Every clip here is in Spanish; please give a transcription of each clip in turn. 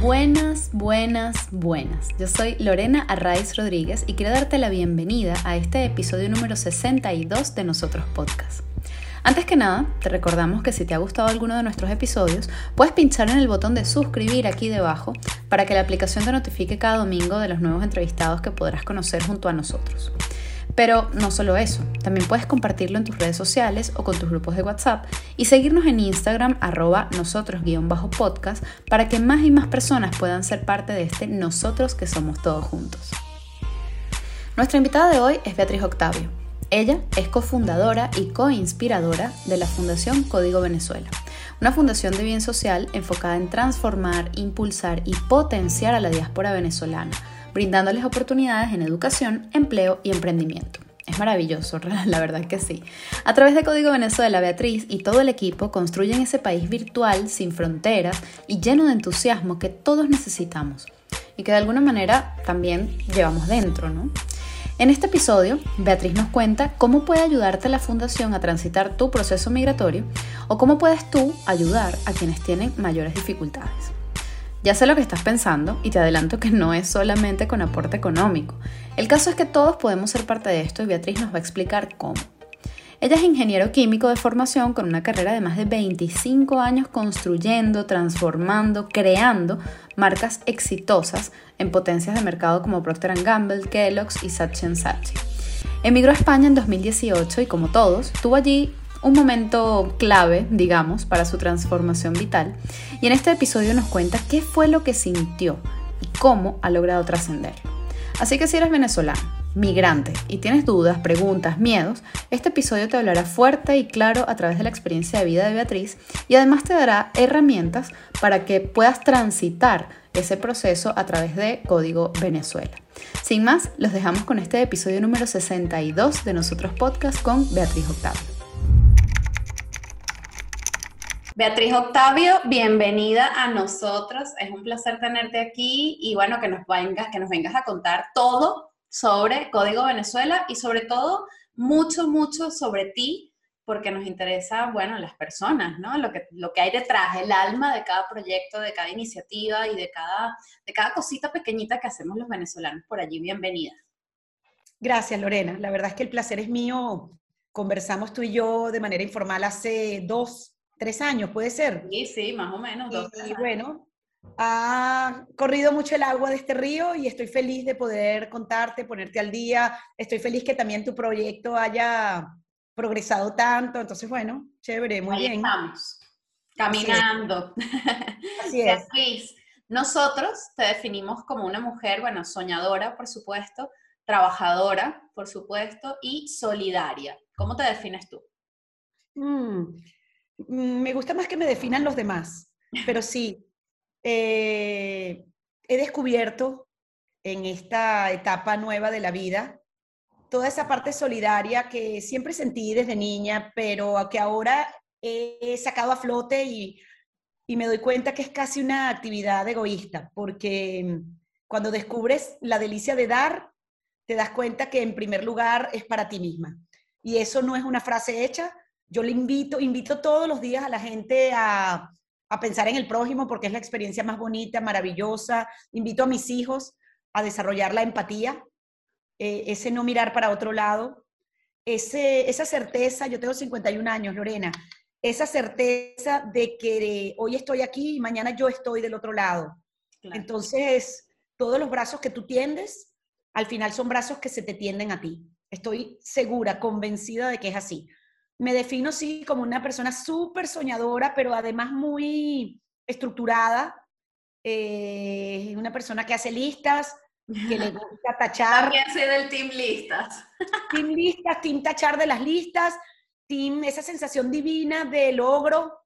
Buenas, buenas, buenas. Yo soy Lorena Arraiz Rodríguez y quiero darte la bienvenida a este episodio número 62 de Nosotros Podcast. Antes que nada, te recordamos que si te ha gustado alguno de nuestros episodios, puedes pinchar en el botón de suscribir aquí debajo para que la aplicación te notifique cada domingo de los nuevos entrevistados que podrás conocer junto a nosotros. Pero no solo eso, también puedes compartirlo en tus redes sociales o con tus grupos de WhatsApp y seguirnos en Instagram arroba nosotros-podcast para que más y más personas puedan ser parte de este nosotros que somos todos juntos. Nuestra invitada de hoy es Beatriz Octavio. Ella es cofundadora y coinspiradora de la Fundación Código Venezuela, una fundación de bien social enfocada en transformar, impulsar y potenciar a la diáspora venezolana brindándoles oportunidades en educación, empleo y emprendimiento. Es maravilloso, la verdad que sí. A través de Código Venezuela, Beatriz y todo el equipo construyen ese país virtual, sin fronteras y lleno de entusiasmo que todos necesitamos y que de alguna manera también llevamos dentro, ¿no? En este episodio, Beatriz nos cuenta cómo puede ayudarte la Fundación a transitar tu proceso migratorio o cómo puedes tú ayudar a quienes tienen mayores dificultades. Ya sé lo que estás pensando y te adelanto que no es solamente con aporte económico. El caso es que todos podemos ser parte de esto y Beatriz nos va a explicar cómo. Ella es ingeniero químico de formación con una carrera de más de 25 años construyendo, transformando, creando marcas exitosas en potencias de mercado como Procter Gamble, Kellogg's y Saatchi Saatchi. Emigró a España en 2018 y como todos, tuvo allí un momento clave, digamos, para su transformación vital. Y en este episodio nos cuenta qué fue lo que sintió y cómo ha logrado trascender. Así que si eres venezolano, migrante y tienes dudas, preguntas, miedos, este episodio te hablará fuerte y claro a través de la experiencia de vida de Beatriz y además te dará herramientas para que puedas transitar ese proceso a través de Código Venezuela. Sin más, los dejamos con este episodio número 62 de Nosotros Podcast con Beatriz Octavio. Beatriz Octavio, bienvenida a nosotros. Es un placer tenerte aquí y bueno, que nos vengas, que nos vengas a contar todo sobre Código Venezuela y sobre todo mucho, mucho sobre ti, porque nos interesa, bueno, las personas, ¿no? Lo que, lo que hay detrás, el alma de cada proyecto, de cada iniciativa y de cada, de cada cosita pequeñita que hacemos los venezolanos por allí. Bienvenida. Gracias, Lorena. La verdad es que el placer es mío. Conversamos tú y yo de manera informal hace dos, tres años, puede ser. Sí, sí, más o menos. y, bueno, ha corrido mucho el agua de este río y estoy feliz de poder contarte, ponerte al día. Estoy feliz que también tu proyecto haya progresado tanto. Entonces, bueno, chévere, muy bien. Estamos, caminando. Así es. Así nosotros te definimos como una mujer, bueno, soñadora, por supuesto, trabajadora, por supuesto, y solidaria. ¿Cómo te defines tú? Mm, me gusta más que me definan los demás, pero sí, eh, he descubierto en esta etapa nueva de la vida toda esa parte solidaria que siempre sentí desde niña, pero que ahora he sacado a flote y, y me doy cuenta que es casi una actividad egoísta, porque cuando descubres la delicia de dar, te das cuenta que en primer lugar es para ti misma. Y eso no es una frase hecha, yo le invito, invito todos los días a la gente a, pensar en el prójimo porque es la experiencia más bonita, maravillosa. Invito a mis hijos a desarrollar la empatía, eh, ese no mirar para otro lado, ese, esa certeza, yo tengo 51 años, Lorena, esa certeza de que hoy estoy aquí y mañana yo estoy del otro lado. Entonces, todos los brazos que tú tiendes, al final son brazos que se te tienden a ti. Estoy segura, convencida de que es así me defino sí como una persona súper soñadora, pero además muy estructurada. Eh, una persona que hace listas, que le gusta tachar. También soy del team listas. Team listas, team tachar de las listas, team esa sensación divina de logro,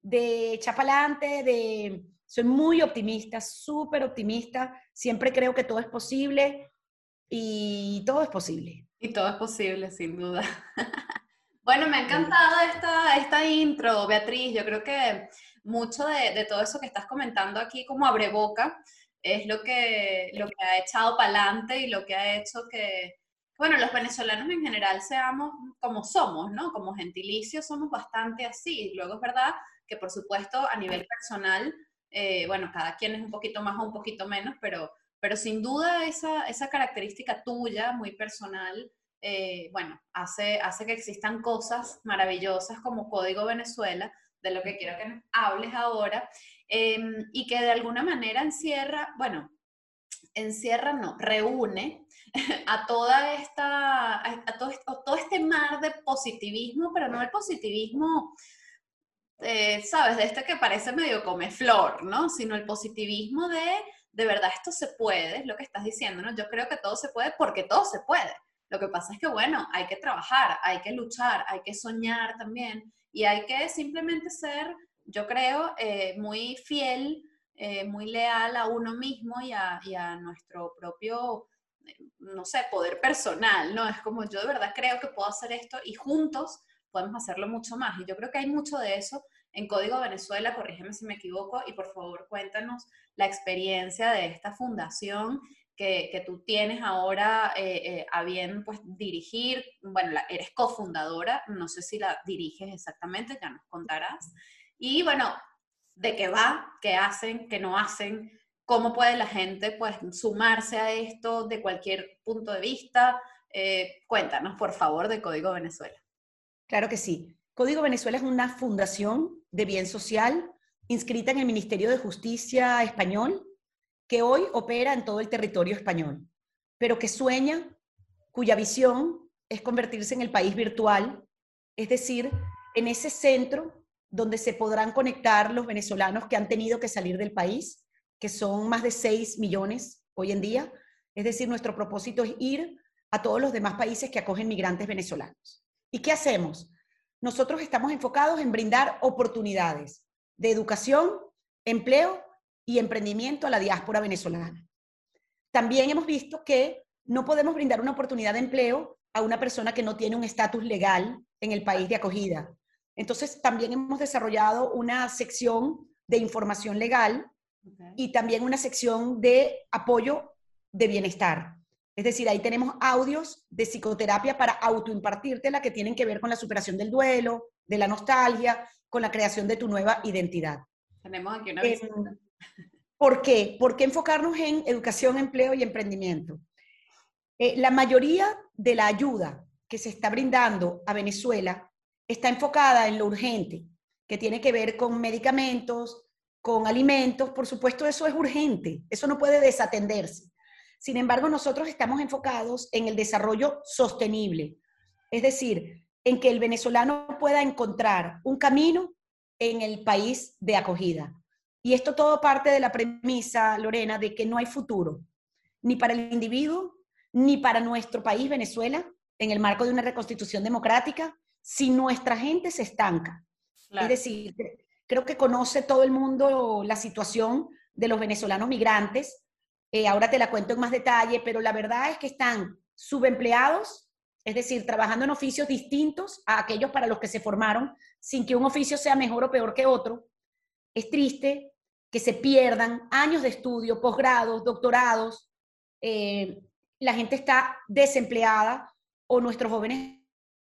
de chapalante, de... Soy muy optimista, súper optimista. Siempre creo que todo es posible y todo es posible. Y todo es posible, sin duda. Bueno, me ha encantado esta, esta intro, Beatriz. Yo creo que mucho de, todo eso que estás comentando aquí como abre boca es lo que, lo que ha echado para adelante y lo que ha hecho que, bueno, los venezolanos en general seamos como somos, ¿no? Como gentilicios somos bastante así. Luego es verdad que, por supuesto, a nivel personal eh, bueno, cada quien es un poquito más o un poquito menos, pero, pero sin duda esa, esa característica tuya, muy personal, eh, bueno, hace, hace que existan cosas maravillosas como Código Venezuela, de lo que quiero que nos hables ahora, em, y que de alguna manera encierra, bueno, encierra, no, reúne a toda esta, a, todo, todo, este mar de positivismo, pero no el positivismo, eh, sabes, de este que parece medio come flor, ¿no? Sino el positivismo de, de verdad, esto se puede, es lo que estás diciendo, ¿no? Yo creo que todo se puede porque todo se puede. Lo que pasa es que, bueno, hay que trabajar, hay que luchar, hay que soñar también y hay que simplemente ser, yo creo, eh, muy fiel, eh, muy leal a uno mismo y a, y a nuestro propio, eh, no sé, poder personal, ¿no? Es como yo de verdad creo que puedo hacer esto y juntos podemos hacerlo mucho más. Y yo creo que hay mucho de eso en Código Venezuela, corrígeme si me equivoco, y por favor cuéntanos la experiencia de esta fundación que, tú tienes ahora eh, eh, a bien pues dirigir, bueno, eres cofundadora, no sé si la diriges exactamente, ya nos contarás. Y bueno, de qué va, qué hacen, qué no hacen, cómo puede la gente pues sumarse a esto de cualquier punto de vista. Eh, cuéntanos, por favor, de Código Venezuela. Claro que sí. Código Venezuela es una fundación de bien social inscrita en el Ministerio de Justicia español que hoy opera en todo el territorio español, pero que sueña, cuya visión es convertirse en el país virtual, es decir, en ese centro donde se podrán conectar los venezolanos que han tenido que salir del país, que son más de 6 millones hoy en día. Es decir, nuestro propósito es ir a todos los demás países que acogen migrantes venezolanos. ¿Y qué hacemos? Nosotros estamos enfocados en brindar oportunidades de educación, empleo y emprendimiento a la diáspora venezolana. También hemos visto que no podemos brindar una oportunidad de empleo a una persona que no tiene un estatus legal en el país de acogida. Entonces, también hemos desarrollado una sección de información legal y también una sección de apoyo de bienestar. Es decir, ahí tenemos audios de psicoterapia para autoimpartirte la que tienen que ver con la superación del duelo, de la nostalgia, con la creación de tu nueva identidad. Tenemos aquí una visita. ¿Por qué? ¿Por qué enfocarnos en educación, empleo y emprendimiento? Eh, la mayoría de la ayuda que se está brindando a Venezuela está enfocada en lo urgente, que tiene que ver con medicamentos, con alimentos. Por supuesto, eso es urgente, eso no puede desatenderse. Sin embargo, nosotros estamos enfocados en el desarrollo sostenible, es decir, en que el venezolano pueda encontrar un camino en el país de acogida. Y esto todo parte de la premisa, Lorena, de que no hay futuro, ni para el individuo, ni para nuestro país, Venezuela, en el marco de una reconstitución democrática, si nuestra gente se estanca. Es decir, creo que conoce todo el mundo la situación de los venezolanos migrantes. Eh, ahora te la cuento en más detalle, pero la verdad es que están subempleados, es decir, trabajando en oficios distintos a aquellos para los que se formaron, sin que un oficio sea mejor o peor que otro. Es triste que se pierdan años de estudio, posgrados, doctorados. Eh, la gente está desempleada o nuestros jóvenes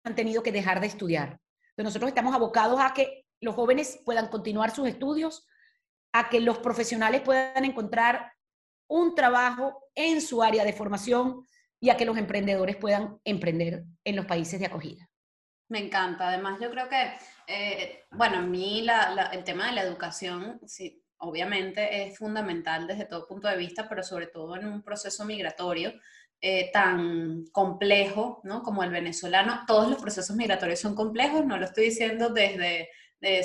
han tenido que dejar de estudiar. Entonces nosotros estamos abocados a que los jóvenes puedan continuar sus estudios, a que los profesionales puedan encontrar un trabajo en su área de formación y a que los emprendedores puedan emprender en los países de acogida. Me encanta. Además, yo creo que, eh, bueno, a mí el tema de la educación, sí, obviamente es fundamental desde todo punto de vista, pero sobre todo en un proceso migratorio eh, tan complejo ¿no? como el venezolano. Todos los procesos migratorios son complejos, no lo estoy diciendo desde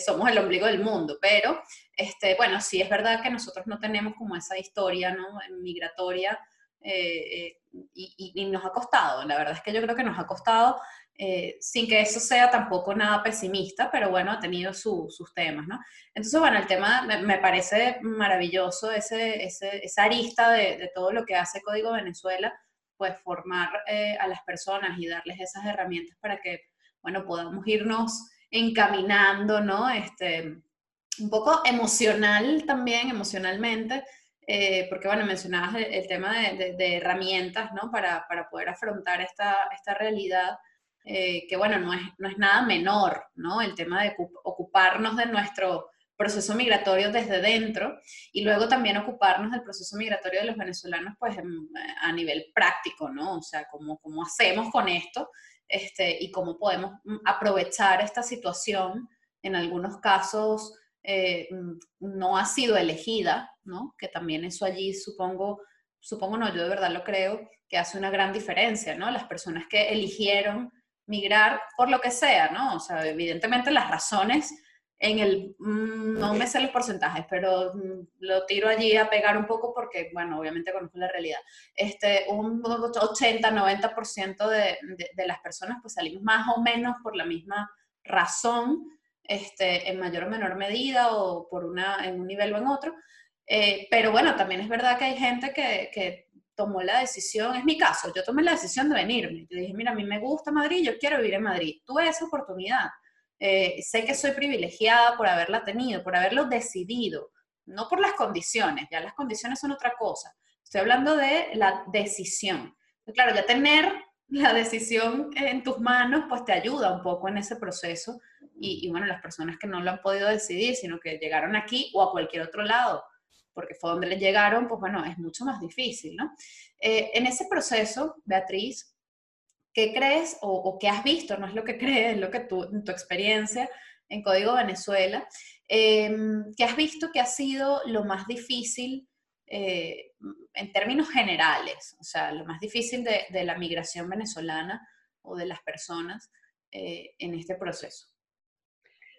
somos el ombligo del mundo, pero este, bueno, sí es verdad que nosotros no tenemos como esa historia ¿no? migratoria eh, y, y, nos ha costado, la verdad es que yo creo que nos ha costado eh, sin que eso sea tampoco nada pesimista, pero bueno, ha tenido sus temas, ¿no? Entonces, bueno, el tema me, parece maravilloso, ese, esa arista de, todo lo que hace Código Venezuela, pues formar eh, a las personas y darles esas herramientas para que, bueno, podamos irnos encaminando, ¿no? Este, un poco emocional también, emocionalmente, eh, porque bueno, mencionabas el, tema de, herramientas, ¿no? Para, para poder afrontar esta, esta realidad eh, que bueno, no es, no es nada menor, ¿no? El tema de ocuparnos de nuestro proceso migratorio desde dentro y luego también ocuparnos del proceso migratorio de los venezolanos pues a nivel práctico, ¿no? O sea, cómo, cómo hacemos con esto este, y cómo podemos mm, aprovechar esta situación. En algunos casos eh, mm, no ha sido elegida, ¿no? Que también eso allí supongo, supongo no, yo de verdad lo creo, que hace una gran diferencia, ¿no? Las personas que eligieron migrar por lo que sea, ¿no? O sea, evidentemente las razones en el, mm, no me sé los porcentajes, pero mm, lo tiro allí a pegar un poco porque, bueno, obviamente conozco la realidad. Este, un 80-90% de, de, de, las personas pues salimos más o menos por la misma razón, este, en mayor o menor medida o por una, en un nivel o en otro. Eh, pero bueno, también es verdad que hay gente que, que tomó la decisión, es mi caso, yo tomé la decisión de venirme. Yo dije, mira, a mí me gusta Madrid, yo quiero vivir en Madrid. Tuve esa oportunidad eh, sé que soy privilegiada por haberla tenido, por haberlo decidido, no por las condiciones, ya las condiciones son otra cosa. Estoy hablando de la decisión. Claro, ya tener la decisión en tus manos, pues te ayuda un poco en ese proceso. Y, bueno, las personas que no lo han podido decidir, sino que llegaron aquí o a cualquier otro lado, porque fue donde les llegaron, pues bueno, es mucho más difícil, ¿no? Eh, en ese proceso, Beatriz, ¿qué crees o, qué has visto? No es lo que crees, es lo que tú, tu experiencia en Código Venezuela, em, ¿qué has visto que ha sido lo más difícil eh, en términos generales? O sea, lo más difícil de, la migración venezolana o de las personas eh, en este proceso.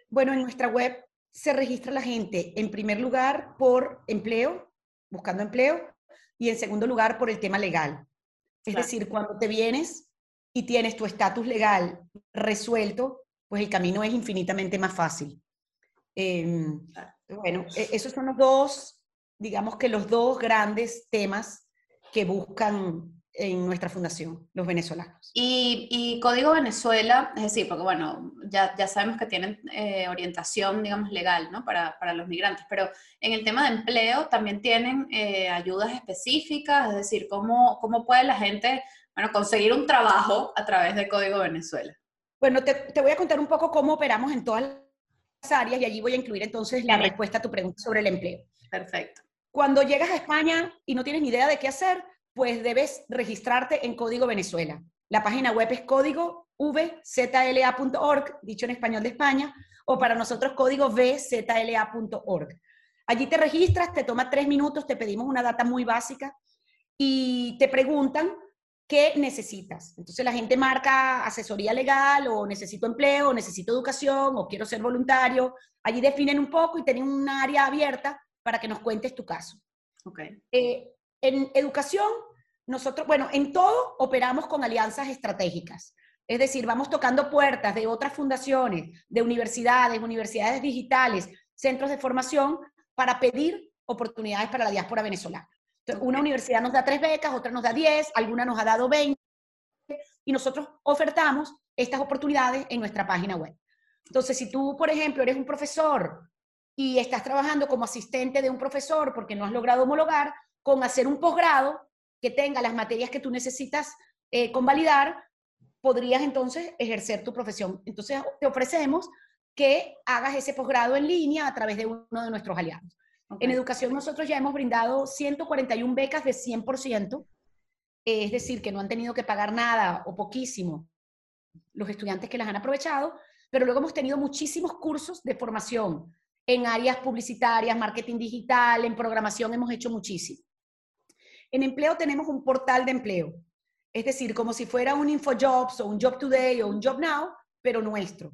Bueno, en nuestra web se registra la gente, en primer lugar, por empleo, buscando empleo, y en segundo lugar, por el tema legal. Es decir, cuando te vienes, y tienes tu estatus legal resuelto, pues el camino es infinitamente más fácil. Em, bueno, e, esos son los dos, digamos que los dos grandes temas que buscan en nuestra fundación, los venezolanos. Y, Código Venezuela, es decir, porque bueno, ya, ya sabemos que tienen eh, orientación, digamos, legal, ¿no? Para, para, los migrantes, pero en el tema de empleo también tienen eh, ayudas específicas, es decir, ¿cómo, cómo puede la gente bueno, conseguir un trabajo a través de Código Venezuela? Bueno, te, voy a contar un poco cómo operamos en todas las áreas y allí voy a incluir entonces la respuesta a tu pregunta sobre el empleo. Perfecto. Cuando llegas a España y no tienes ni idea de qué hacer, pues debes registrarte en Código Venezuela. La página web es código vzla.org, dicho en español de España, o para nosotros código vzla.org. Allí te registras, te toma tres minutos, te pedimos una data muy básica y te preguntan ¿qué necesitas? Entonces la gente marca asesoría legal o necesito empleo o necesito educación o quiero ser voluntario. Allí definen un poco y tienen un área abierta para que nos cuentes tu caso. Okay. Eh, en educación, nosotros, bueno, en todo operamos con alianzas estratégicas. Es decir, vamos tocando puertas de otras fundaciones, de universidades, universidades digitales, centros de formación, para pedir oportunidades para la diáspora venezolana una universidad nos da tres becas, otra nos da diez, alguna nos ha dado veinte, y nosotros ofertamos estas oportunidades en nuestra página web. Entonces, si tú, por ejemplo, eres un profesor y estás trabajando como asistente de un profesor porque no has logrado homologar, con hacer un posgrado que tenga las materias que tú necesitas eh, convalidar, podrías entonces ejercer tu profesión. Entonces, te ofrecemos que hagas ese posgrado en línea a través de uno de nuestros aliados. En educación nosotros ya hemos brindado 141 becas de 100%, es decir, que no han tenido que pagar nada o poquísimo los estudiantes que las han aprovechado, pero luego hemos tenido muchísimos cursos de formación en áreas publicitarias, marketing digital, en programación hemos hecho muchísimo. En empleo tenemos un portal de empleo, es decir, como si fuera un InfoJobs o un Job Today o un Job Now, pero nuestro.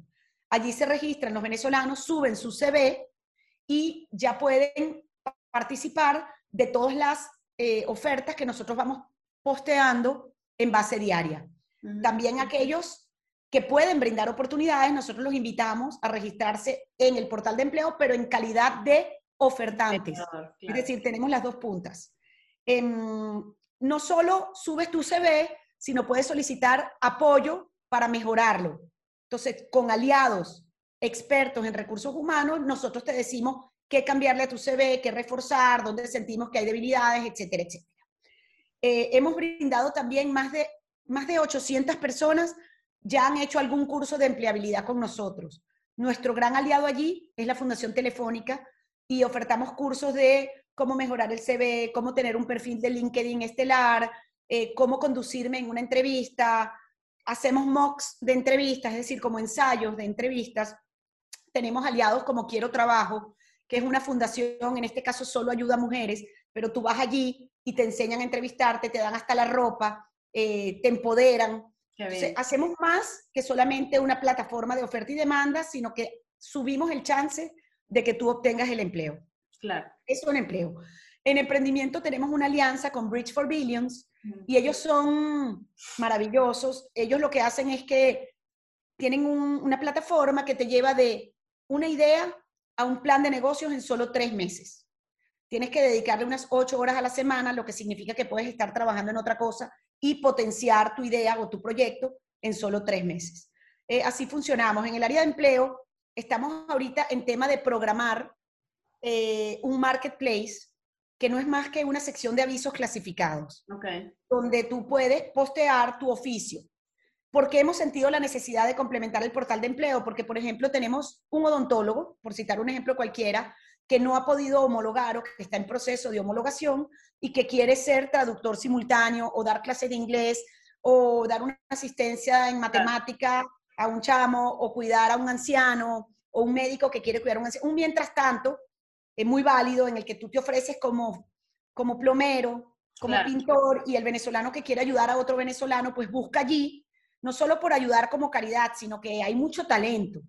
Allí se registran los venezolanos, suben su CV y ya pueden participar de todas las eh, ofertas que nosotros vamos posteando en base diaria. También aquellos que pueden brindar oportunidades, nosotros los invitamos a registrarse en el portal de empleo, pero en calidad de ofertantes. Es decir, tenemos las dos puntas. No solo subes tu CV, sino puedes solicitar apoyo para mejorarlo. Entonces, con aliados expertos en recursos humanos, nosotros te decimos qué cambiarle a tu CV, qué reforzar, dónde sentimos que hay debilidades, etcétera, etcétera. Eh, hemos brindado también más de, más de 800 personas ya han hecho algún curso de empleabilidad con nosotros. Nuestro gran aliado allí es la Fundación Telefónica y ofertamos cursos de cómo mejorar el CV, cómo tener un perfil de LinkedIn estelar, eh, cómo conducirme en una entrevista. Hacemos mocks de entrevistas, es decir, como ensayos de entrevistas. Tenemos aliados como Quiero Trabajo, que es una fundación, en este caso solo ayuda a mujeres, pero tú vas allí y te enseñan a entrevistarte, te dan hasta la ropa, eh, te empoderan. hacemos más que solamente una plataforma de oferta y demanda, sino que subimos el chance de que tú obtengas el empleo. Claro. Es un empleo. En emprendimiento tenemos una alianza con Bridge for Billions y ellos son maravillosos. Ellos lo que hacen es que tienen una plataforma que te lleva de una idea a un plan de negocios en solo tres meses. Tienes que dedicarle unas ocho horas a la semana, lo que significa que puedes estar trabajando en otra cosa y potenciar tu idea o tu proyecto en solo tres meses. Eh, así funcionamos. En el área de empleo, estamos ahorita en tema de programar eh, un marketplace que no es más que una sección de avisos clasificados, donde tú puedes postear tu oficio. ¿Por qué hemos sentido la necesidad de complementar el portal de empleo? Porque, por ejemplo, tenemos un odontólogo, por citar un ejemplo cualquiera, que no ha podido homologar o que está en proceso de homologación y que quiere ser traductor simultáneo o dar clases de inglés o dar una asistencia en matemática a un chamo o cuidar a un anciano o un médico que quiere cuidar a un anciano. Un mientras tanto, es muy válido en el que tú te ofreces como, como plomero, como pintor y el venezolano que quiere ayudar a otro venezolano, pues busca allí no solo por ayudar como caridad, sino que hay mucho talento.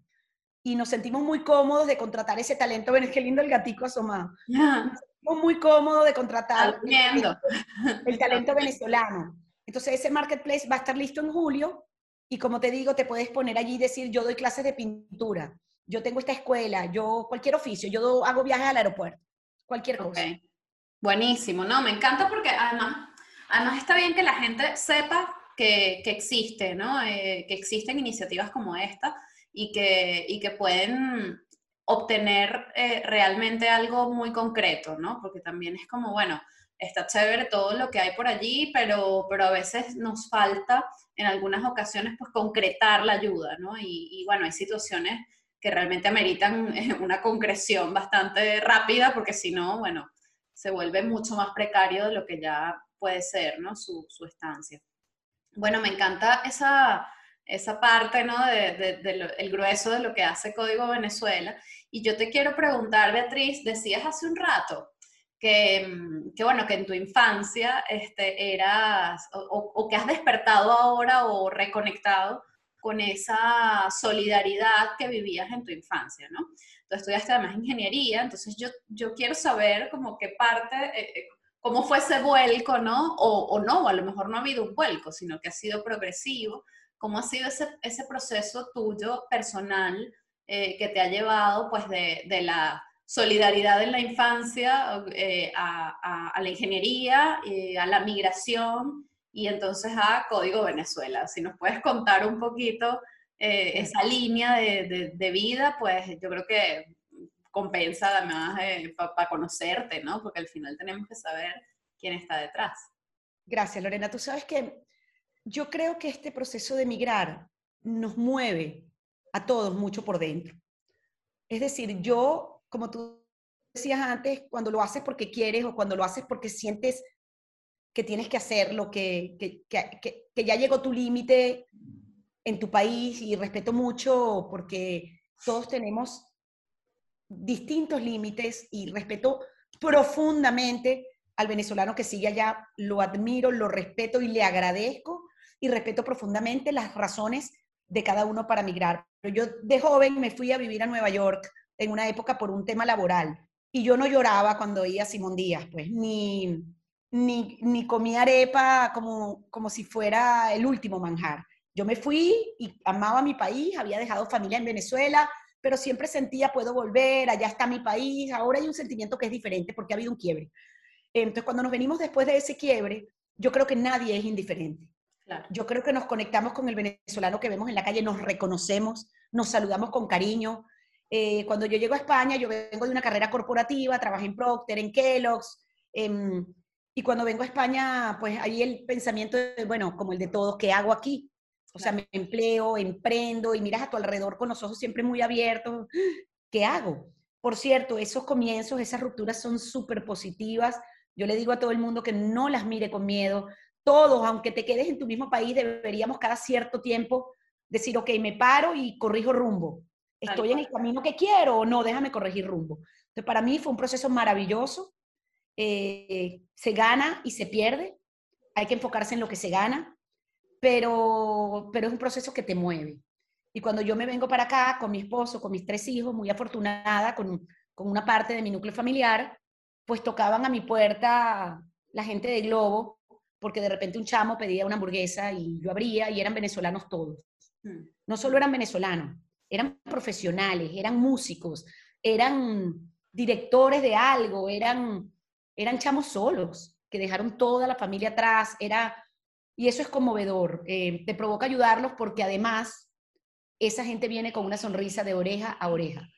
Y nos sentimos muy cómodos de contratar ese talento. Ven, qué lindo el gatico asomado. Nos sentimos muy cómodos de contratar el talento, venezolano. Entonces, ese marketplace va a estar listo en julio. Y como te digo, te puedes poner allí y decir, yo doy clases de pintura, yo tengo esta escuela, yo cualquier oficio, yo hago viajes al aeropuerto, cualquier cosa. Buenísimo, no, me encanta porque además, además está bien que la gente sepa que, existe, ¿no? Eh, que existen iniciativas como esta y que, y que pueden obtener eh, realmente algo muy concreto, ¿no? Porque también es como, bueno, está chévere todo lo que hay por allí, pero, pero a veces nos falta en algunas ocasiones pues concretar la ayuda, ¿no? Y, y bueno, hay situaciones que realmente ameritan eh, una concreción bastante rápida porque si no, bueno, se vuelve mucho más precario de lo que ya puede ser, ¿no? Su, su estancia. Bueno, me encanta esa, esa parte, ¿no? De, el grueso de lo que hace Código Venezuela. Y yo te quiero preguntar, Beatriz, decías hace un rato que, mm, que bueno, que en tu infancia este, eras, o, que has despertado ahora o reconectado con esa solidaridad que vivías en tu infancia, ¿no? Tú estudiaste además ingeniería, entonces yo, yo quiero saber como qué parte, eh, eh, cómo fue ese vuelco, ¿no? O, o, no, a lo mejor no ha habido un vuelco, sino que ha sido progresivo. ¿Cómo ha sido ese, ese proceso tuyo personal eh, que te ha llevado, pues, de, de la solidaridad en la infancia eh, a, a, la ingeniería, eh, a la migración y entonces a Código Venezuela? Si nos puedes contar un poquito esa línea de, de, de vida, pues yo creo que compensa además eh, para conocerte, ¿no? Porque al final tenemos que saber quién está detrás. Gracias, Lorena. Tú sabes que yo creo que este proceso de migrar nos mueve a todos mucho por dentro. Es decir, yo, como tú decías antes, cuando lo haces porque quieres o cuando lo haces porque sientes que tienes que hacerlo, que, que, que, que ya llegó tu límite en tu país y respeto mucho porque todos tenemos distintos límites y respeto profundamente al venezolano que sigue allá, lo admiro, lo respeto y le agradezco y respeto profundamente las razones de cada uno para migrar. Pero yo de joven me fui a vivir a Nueva York en una época por un tema laboral y yo no lloraba cuando oía a Simón Díaz, pues ni, ni, ni comía arepa como, como si fuera el último manjar. Yo me fui y amaba mi país, había dejado familia en Venezuela, pero siempre sentía, puedo volver, allá está mi país, ahora hay un sentimiento que es diferente porque ha habido un quiebre. Entonces, cuando nos venimos después de ese quiebre, yo creo que nadie es indiferente. Yo creo que nos conectamos con el venezolano que vemos en la calle, nos reconocemos, nos saludamos con cariño. Eh, cuando yo llego a España, yo vengo de una carrera corporativa, trabajé en Procter, en Kellogg's, em, y cuando vengo a España, pues ahí el pensamiento, de, bueno, como el de todos, ¿qué hago aquí? O sea, me empleo, emprendo y miras a tu alrededor con los ojos siempre muy abiertos. ¿Qué hago? Por cierto, esos comienzos, esas rupturas son súper positivas. Yo le digo a todo el mundo que no las mire con miedo. Todos, aunque te quedes en tu mismo país, deberíamos cada cierto tiempo decir, ok, me paro y corrijo rumbo. ¿Estoy en el camino que quiero o no? Déjame corregir rumbo. Entonces, para mí fue un proceso maravilloso. Eh, se gana y se pierde. Hay que enfocarse en lo que se gana, pero, pero es un proceso que te mueve. Y cuando yo me vengo para acá con mi esposo, con mis tres hijos, muy afortunada, con, con una parte de mi núcleo familiar, pues tocaban a mi puerta la gente de Globo, porque de repente un chamo pedía una hamburguesa y yo abría y eran venezolanos todos. Mm. No solo eran venezolanos, eran profesionales, eran músicos, eran directores de algo, eran, eran chamos solos, que dejaron toda la familia atrás, era, y eso es conmovedor, eh, te provoca ayudarlos porque además esa gente viene con una sonrisa de oreja a oreja.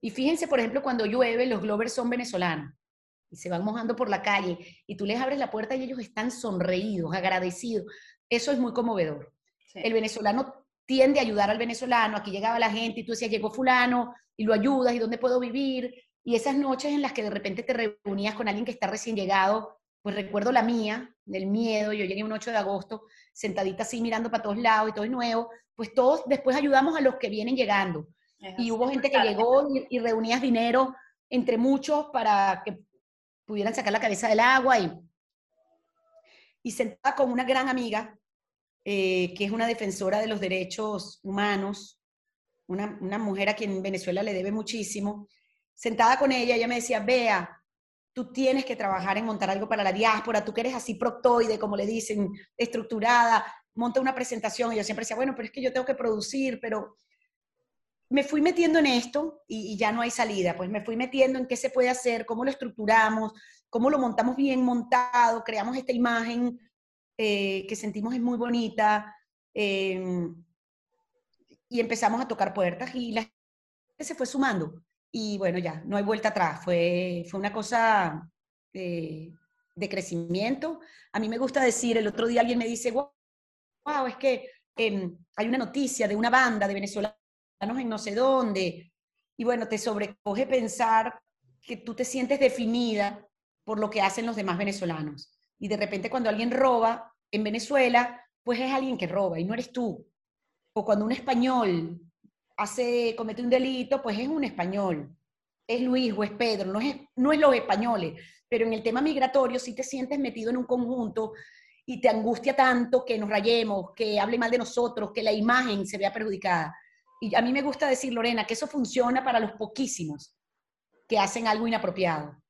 Y fíjense, por ejemplo, cuando llueve, los Glovers son venezolanos y se van mojando por la calle y tú les abres la puerta y ellos están sonreídos, agradecidos. Eso es muy conmovedor. El venezolano tiende a ayudar al venezolano, aquí llegaba la gente y tú decías, llegó fulano y lo ayudas y dónde puedo vivir. Y esas noches en las que de repente te reunías con alguien que está recién llegado, pues recuerdo la mía, del miedo, yo llegué un 8 de agosto, sentadita así mirando para todos lados y todo es nuevo, pues todos después ayudamos a los que vienen llegando. y hubo gente que llegó y, y, reunías dinero entre muchos para que pudieran sacar la cabeza del agua y, y sentada con una gran amiga eh, que es una defensora de los derechos humanos, una, una, mujer a quien Venezuela le debe muchísimo. Sentada con ella, ella me decía, vea, tú tienes que trabajar en montar algo para la diáspora, tú que eres así proctoide, como le dicen, estructurada, monta una presentación. Y yo siempre decía, bueno, pero es que yo tengo que producir, pero me fui metiendo en esto y, ya no hay salida, pues me fui metiendo en qué se puede hacer, cómo lo estructuramos, cómo lo montamos bien montado, creamos esta imagen eh, que sentimos es muy bonita, em, y empezamos a tocar puertas y la gente se fue sumando. Y bueno, ya, no hay vuelta atrás, fue, fue una cosa de, de crecimiento. A mí me gusta decir, el otro día alguien me dice, wow, es que em, hay una noticia de una banda de venezolanos en no sé dónde. Y bueno, te sobrecoge pensar que tú te sientes definida por lo que hacen los demás venezolanos. Y de repente cuando alguien roba en Venezuela, pues es alguien que roba y no eres tú. O cuando un español hace, comete un delito, pues es un español. Es Luis o es Pedro, no es, no es los españoles. Pero en el tema migratorio si te sientes metido en un conjunto y te angustia tanto que nos rayemos, que hable mal de nosotros, que la imagen se vea perjudicada. Y a mí me gusta decir, Lorena, que eso funciona para los poquísimos que hacen algo inapropiado,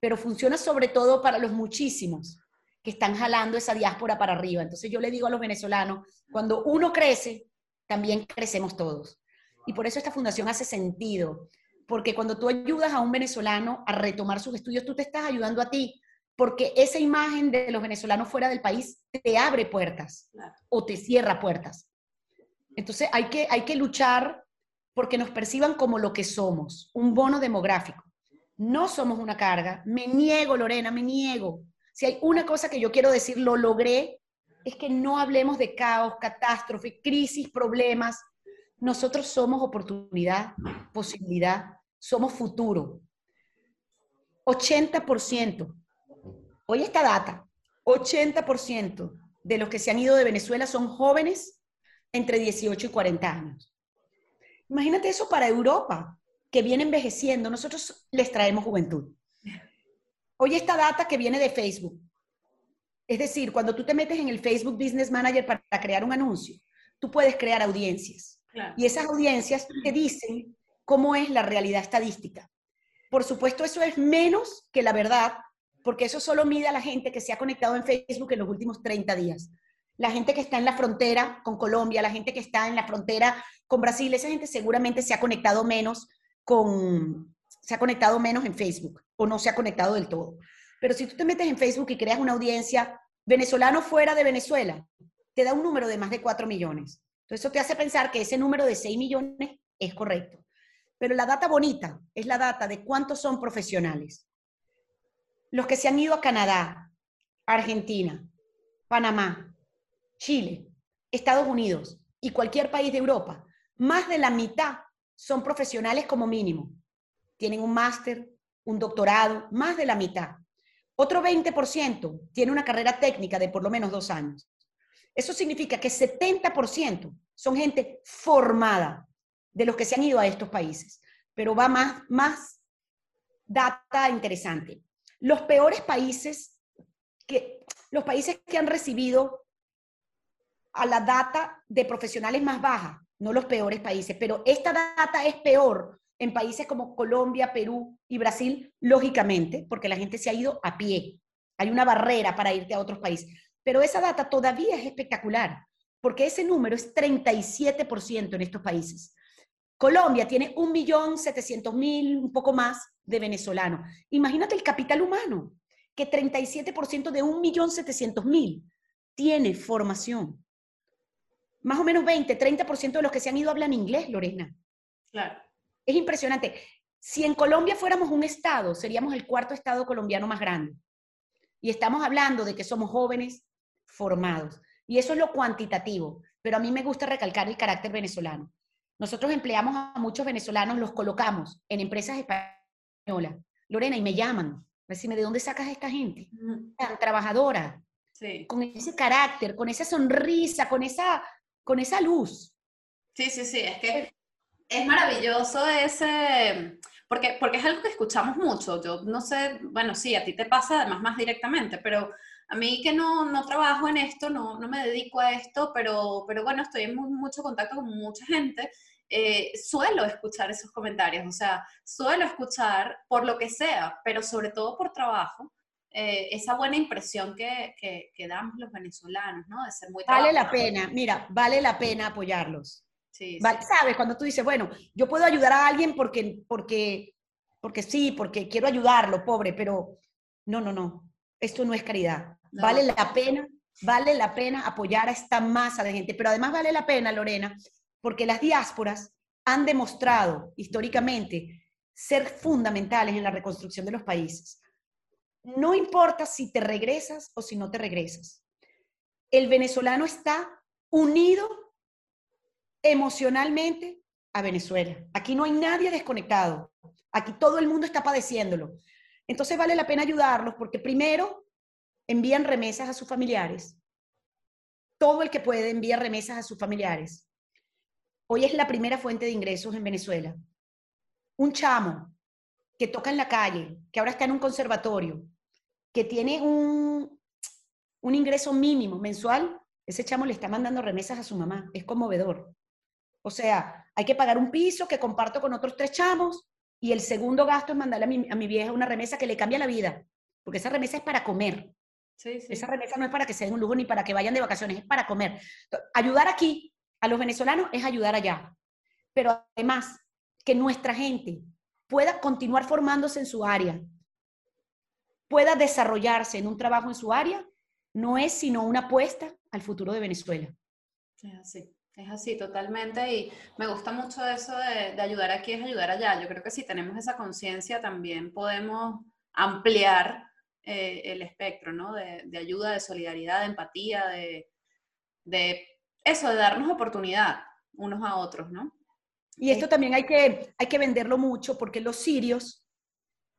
pero funciona sobre todo para los muchísimos que están jalando esa diáspora para arriba. Entonces yo le digo a los venezolanos, cuando uno crece, también crecemos todos. Y por eso esta fundación hace sentido, porque cuando tú ayudas a un venezolano a retomar sus estudios, tú te estás ayudando a ti, porque esa imagen de los venezolanos fuera del país te abre puertas o te cierra puertas. Entonces hay que, hay que luchar porque nos perciban como lo que somos, un bono demográfico. No somos una carga. Me niego, Lorena, me niego si hay una cosa que yo quiero decir, lo logré, es que no hablemos de caos, catástrofe, crisis, problemas. Nosotros somos oportunidad, posibilidad, somos futuro. 80%, hoy esta data, 80% de los que se han ido de Venezuela son jóvenes entre 18 y 40 años. Imagínate eso para Europa, que viene envejeciendo. Nosotros les traemos juventud. Oye, esta data que viene de Facebook. Es decir, cuando tú te metes en el Facebook Business Manager para crear un anuncio, tú puedes crear audiencias. Y esas audiencias te dicen cómo es la realidad estadística. Por supuesto, eso es menos que la verdad, porque eso solo mide a la gente que se ha conectado en Facebook en los últimos 30 días. La gente que está en la frontera con Colombia, la gente que está en la frontera con Brasil, esa gente seguramente se ha conectado menos con, se ha conectado menos en Facebook o no se ha conectado del todo. Pero si tú te metes en Facebook y creas una audiencia venezolano fuera de Venezuela, te da un número de más de 4 millones. Eso te hace pensar que ese número de 6 millones es correcto. Pero la data bonita es la data de cuántos son profesionales. Los que se han ido a Canadá, Argentina, Panamá, Chile, Estados Unidos, y cualquier país de Europa, más de la mitad son profesionales como mínimo. Tienen un máster, un doctorado, más de la mitad. Otro 20% tiene una carrera técnica de por lo menos dos años. Eso significa que 70% son gente formada de los que se han ido a estos países. Pero va más, más data interesante. Los peores países, que, los países que han recibido a la data de profesionales más baja, no los peores países, pero esta data es peor en países como Colombia, Perú y Brasil, lógicamente, porque la gente se ha ido a pie. Hay una barrera para irte a otros países. Pero esa data todavía es espectacular, porque ese número es 37% en estos países. Colombia tiene 1.700.000, un poco más, de venezolanos. Imagínate el capital humano, que 37% de 1.700.000 tiene formación. Más o menos 20, 30% de los que se han ido hablan inglés, Lorena. Claro. Es impresionante. Si en Colombia fuéramos un estado, seríamos el cuarto estado colombiano más grande. Y estamos hablando de que somos jóvenes formados. Y eso es lo cuantitativo. Pero a mí me gusta recalcar el carácter venezolano. Nosotros empleamos a muchos venezolanos, los colocamos en empresas españolas. Lorena, y me llaman. Decime, ¿de dónde sacas a esta gente? Tan trabajadora. Con ese carácter, con esa sonrisa, con esa, con esa luz. Sí, sí, sí. Es que es maravilloso ese, porque, porque es algo que escuchamos mucho. Yo no sé, bueno, sí, a ti te pasa además más directamente, pero a mí que no, no trabajo en esto, no, no, me dedico a esto, pero, pero bueno, estoy en mucho contacto con mucha gente. Eh, suelo escuchar esos comentarios, o sea, suelo escuchar por lo que sea, pero sobre todo por trabajo, eh, esa buena impresión que, que, damos los venezolanos, ¿no? De ser muy Vale la pena, mira, vale la pena apoyarlos. ¿Sabes? Cuando tú dices, bueno, yo puedo ayudar a alguien porque, porque, porque sí, porque quiero ayudarlo, pobre, pero no, no, no. Esto no es caridad. Vale la pena, vale la pena apoyar a esta masa de gente. Pero además vale la pena, Lorena, porque las diásporas han demostrado históricamente ser fundamentales en la reconstrucción de los países. No importa si te regresas o si no te regresas. El venezolano está unido emocionalmente a Venezuela. Aquí no hay nadie desconectado. Aquí todo el mundo está padeciéndolo. Entonces vale la pena ayudarlos porque primero envían remesas a sus familiares. Todo el que puede envía remesas a sus familiares. Hoy es la primera fuente de ingresos en Venezuela. Un chamo que toca en la calle, que ahora está en un conservatorio, que tiene un, un ingreso mínimo mensual, ese chamo le está mandando remesas a su mamá. Es conmovedor. O sea, hay que pagar un piso que comparto con otros tres chamos y el segundo gasto es mandarle a mi, vieja una remesa que le cambia la vida, porque esa remesa es para comer. Esa remesa no es para que se den un lujo ni para que vayan de vacaciones, es para comer. Ayudar aquí a los venezolanos es ayudar allá. Pero además, que nuestra gente pueda continuar formándose en su área, pueda desarrollarse en un trabajo en su área, no es sino una apuesta al futuro de Venezuela. Sí, es así, totalmente. Y me gusta mucho eso de, ayudar aquí es ayudar allá. Yo creo que si tenemos esa conciencia también podemos ampliar eh, el espectro, ¿no? De, ayuda, de solidaridad, de empatía, de, eso, de darnos oportunidad unos a otros, ¿no? Y esto también hay que, hay que venderlo mucho porque los sirios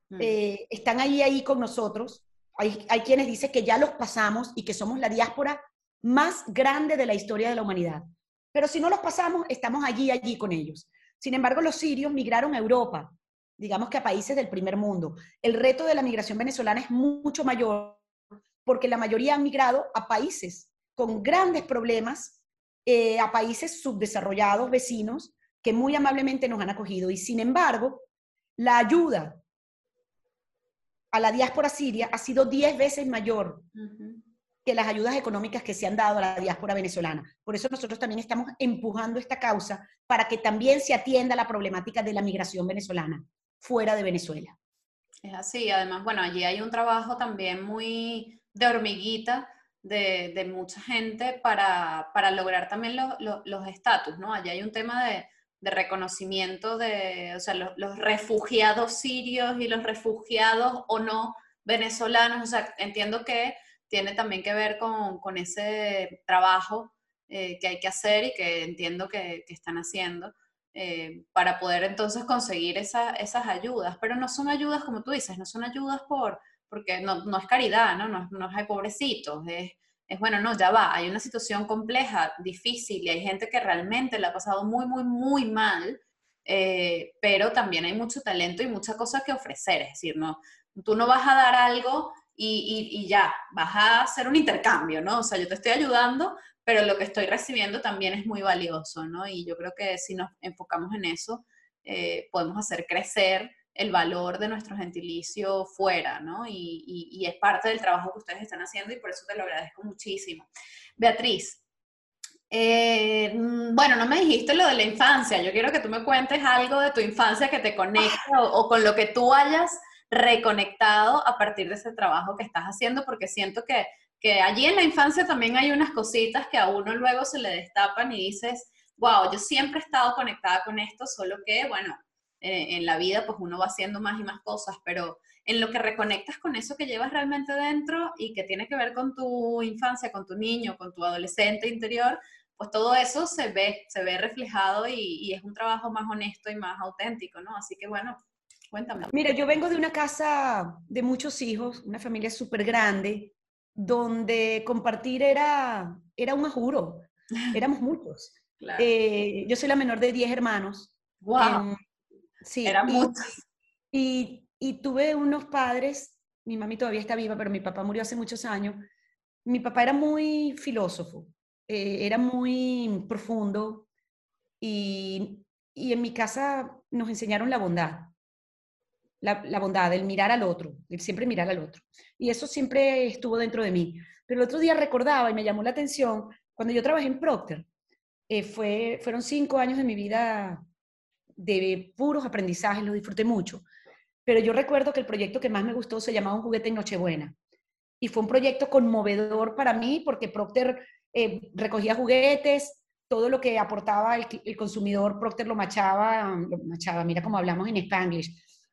mm. eh, están ahí, ahí con nosotros. Hay, hay quienes dicen que ya los pasamos y que somos la diáspora más grande de la historia de la humanidad. Pero si no los pasamos, estamos allí, allí con ellos. Sin embargo, los sirios migraron a Europa, digamos que a países del primer mundo. El reto de la migración venezolana es mucho mayor porque la mayoría han migrado a países con grandes problemas, eh, a países subdesarrollados, vecinos, que muy amablemente nos han acogido. Y sin embargo, la ayuda a la diáspora siria ha sido diez veces mayor que las ayudas económicas que se han dado a la diáspora venezolana. Por eso nosotros también estamos empujando esta causa para que también se atienda la problemática de la migración venezolana fuera de Venezuela. Es así, además, bueno, allí hay un trabajo también muy de hormiguita de, mucha gente para, lograr también los estatus, ¿no? Allí hay un tema de, reconocimiento de, o sea, los, los refugiados sirios y los refugiados o no venezolanos, o sea, entiendo que tiene también que ver con, ese trabajo eh, que hay que hacer y que entiendo que, están haciendo. Eh, para poder entonces conseguir esas ayudas, pero no son ayudas, como tú dices, no son ayudas por, porque no, no es caridad, ¿no? No, no hay pobrecitos, es, es, bueno, no, ya va, hay una situación compleja, difícil, y hay gente que realmente la ha pasado muy, muy, muy mal, eh, pero también hay mucho talento y muchas cosas que ofrecer, es decir, no, tú no vas a dar algo y, y, y, ya, vas a hacer un intercambio, ¿no? O sea, yo te estoy ayudando, pero lo que estoy recibiendo también es muy valioso, ¿no? Y yo creo que si nos enfocamos en eso, eh, podemos hacer crecer el valor de nuestro gentilicio fuera, ¿no? Y, y, es parte del trabajo que ustedes están haciendo y por eso te lo agradezco muchísimo. Beatriz, eh, mm, bueno, no me dijiste lo de la infancia, yo quiero que tú me cuentes algo de tu infancia que te conecta o, con lo que tú hayas reconectado a partir de ese trabajo que estás haciendo, porque siento que, que allí en la infancia también hay unas cositas que a uno luego se le destapan y dices, wow, yo siempre he estado conectada con esto, solo que, bueno, eh, en la vida, pues uno va haciendo más y más cosas, pero en lo que reconectas con eso que llevas realmente dentro y que tiene que ver con tu infancia, con tu niño, con tu adolescente interior, pues todo eso se ve, se ve reflejado y, es un trabajo más honesto y más auténtico, ¿no? Así que bueno, cuéntame. Mira, yo vengo de una casa de muchos hijos, una familia súper grande, donde compartir era, era un ajuro, éramos muchos. Eh, yo soy la menor de 10 hermanos. Wow. Sí, Eran muchos. Y, tuve unos padres, mi mami todavía está viva, pero mi papá murió hace muchos años. Mi papá era muy filósofo, eh, era muy profundo y, en mi casa nos enseñaron la bondad, la, bondad, el mirar al otro, el siempre mirar al otro. Y eso siempre estuvo dentro de mí. Pero el otro día recordaba y me llamó la atención, cuando yo trabajé en Procter, eh, fue, fueron cinco años de mi vida de puros aprendizajes, lo disfruté mucho. Pero yo recuerdo que el proyecto que más me gustó se llamaba Un juguete en Nochebuena. Y fue un proyecto conmovedor para mí porque Procter eh, recogía juguetes, todo lo que aportaba el, consumidor, Procter lo machaba, lo machaba, mira cómo hablamos en Spanglish.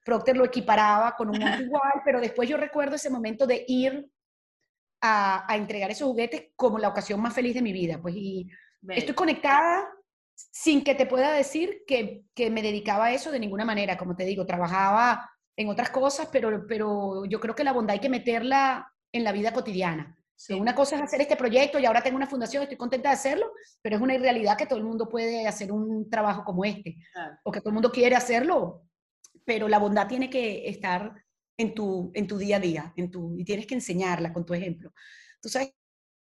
Procter lo equiparaba con un monto igual, pero después yo recuerdo ese momento de ir a, a, entregar esos juguetes como la ocasión más feliz de mi vida. Pues y estoy conectada sin que te pueda decir que, que, me dedicaba a eso de ninguna manera. Como te digo, trabajaba en otras cosas, pero, pero yo creo que la bondad hay que meterla en la vida cotidiana. Una cosa es hacer este proyecto y ahora tengo una fundación, estoy contenta de hacerlo, pero es una irrealidad que todo el mundo puede hacer un trabajo como este, o que todo el mundo quiere hacerlo, pero la bondad tiene que estar en tu, en tu día a día, en tu, y tienes que enseñarla con tu ejemplo. Tú sabes